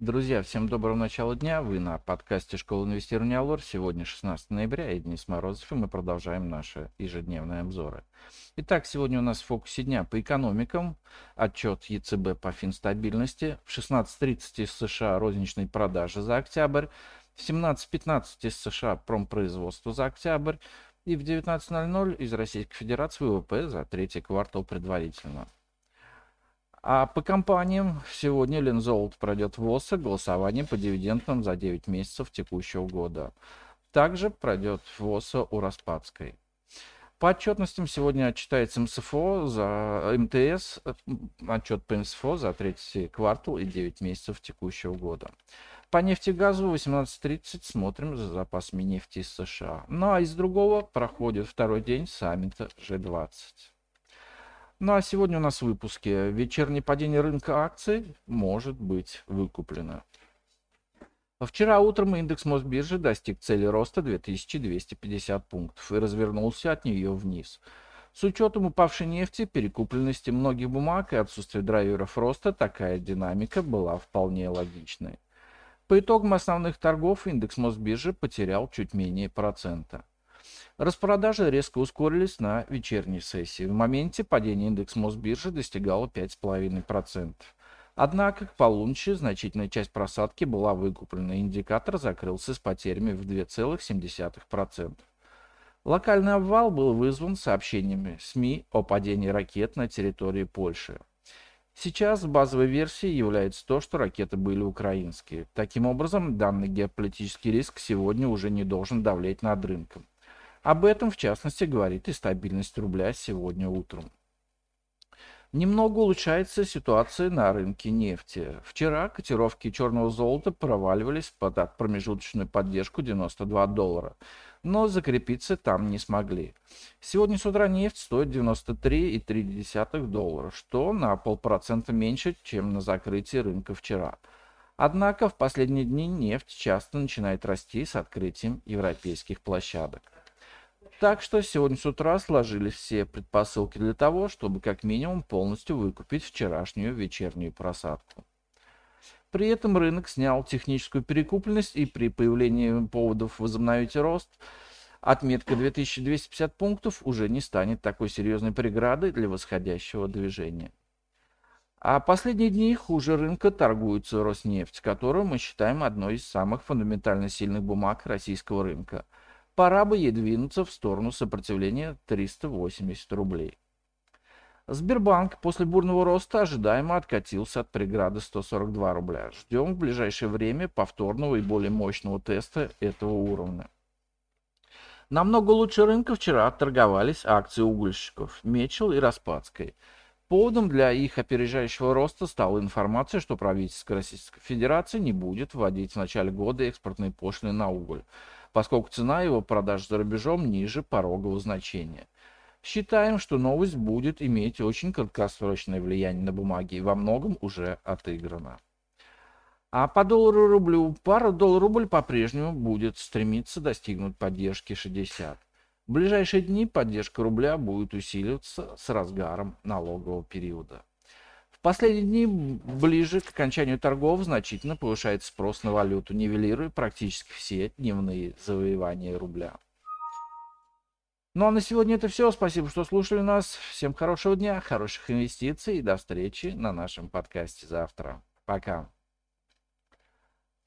Друзья, всем доброго начала дня. Вы на подкасте Школы инвестирования Алор. Сегодня 16 ноября, и Денис Морозов, и мы продолжаем наши ежедневные обзоры. Итак, сегодня у нас в фокусе дня по экономикам. Отчет ЕЦБ по финстабильности. В 16.30 из США розничные продажи за октябрь. В 17.15 из США промпроизводство за октябрь. И в 19.00 из Российской Федерации ВВП за третий квартал предварительно. А по компаниям сегодня Лензолд пройдет в ОСА голосование по дивидендам за 9 месяцев текущего года. Также пройдет в ОСА у Распадской. По отчетностям сегодня отчитается МСФО за МТС, отчет по МСФО за третий квартал и 9 месяцев текущего года. По нефти и газу 18.30 смотрим за запасами нефти из США. Ну а из другого проходит второй день саммита G20. Ну а сегодня у нас в выпуске вечернее падение рынка акций может быть выкуплено. Вчера утром индекс Мосбиржи достиг цели роста 2250 пунктов и развернулся от нее вниз. С учетом упавшей нефти, перекупленности многих бумаг и отсутствия драйверов роста, такая динамика была вполне логичной. По итогам основных торгов индекс Мосбиржи потерял чуть менее процента. Распродажи резко ускорились на вечерней сессии. В моменте падения индекс Мосбиржи достигало 5,5%. Однако к полуночи значительная часть просадки была выкуплена. Индикатор закрылся с потерями в 2,7%. Локальный обвал был вызван сообщениями СМИ о падении ракет на территории Польши. Сейчас базовой версией является то, что ракеты были украинские. Таким образом, данный геополитический риск сегодня уже не должен давлеть над рынком. Об этом, в частности, говорит и стабильность рубля сегодня утром. Немного улучшается ситуация на рынке нефти. Вчера котировки черного золота проваливались под промежуточную поддержку 92 доллара, но закрепиться там не смогли. Сегодня с утра нефть стоит 93,3 доллара, что на полпроцента меньше, чем на закрытии рынка вчера. Однако в последние дни нефть часто начинает расти с открытием европейских площадок. Так что сегодня с утра сложились все предпосылки для того, чтобы как минимум полностью выкупить вчерашнюю вечернюю просадку. При этом рынок снял техническую перекупленность и при появлении поводов возобновить рост отметка 2250 пунктов уже не станет такой серьезной преградой для восходящего движения. А последние дни хуже рынка торгуется Роснефть, которую мы считаем одной из самых фундаментально сильных бумаг российского рынка – Пора бы ей двинуться в сторону сопротивления 380 рублей. Сбербанк после бурного роста ожидаемо откатился от преграды 142 рубля. Ждем в ближайшее время повторного и более мощного теста этого уровня. Намного лучше рынка вчера торговались акции угольщиков Мечел и Распадской. Поводом для их опережающего роста стала информация, что правительство Российской Федерации не будет вводить в начале года экспортные пошлины на уголь поскольку цена его продаж за рубежом ниже порогового значения. Считаем, что новость будет иметь очень краткосрочное влияние на бумаги и во многом уже отыграна. А по доллару рублю пара доллар-рубль по-прежнему будет стремиться достигнуть поддержки 60. В ближайшие дни поддержка рубля будет усиливаться с разгаром налогового периода последние дни, ближе к окончанию торгов, значительно повышает спрос на валюту, нивелируя практически все дневные завоевания рубля. Ну а на сегодня это все. Спасибо, что слушали нас. Всем хорошего дня, хороших инвестиций и до встречи на нашем подкасте завтра. Пока.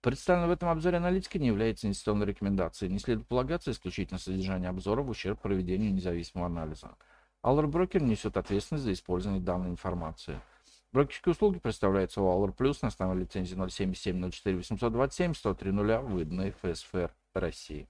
Представленная в этом обзоре аналитика не является инвестиционной рекомендацией. Не следует полагаться исключительно содержание обзора в ущерб проведению независимого анализа. Allr Broker несет ответственность за использование данной информации. Брокерские услуги представляются Валор Плюс на основной лицензии 077 04 827 103 0 выданной ФСФР России.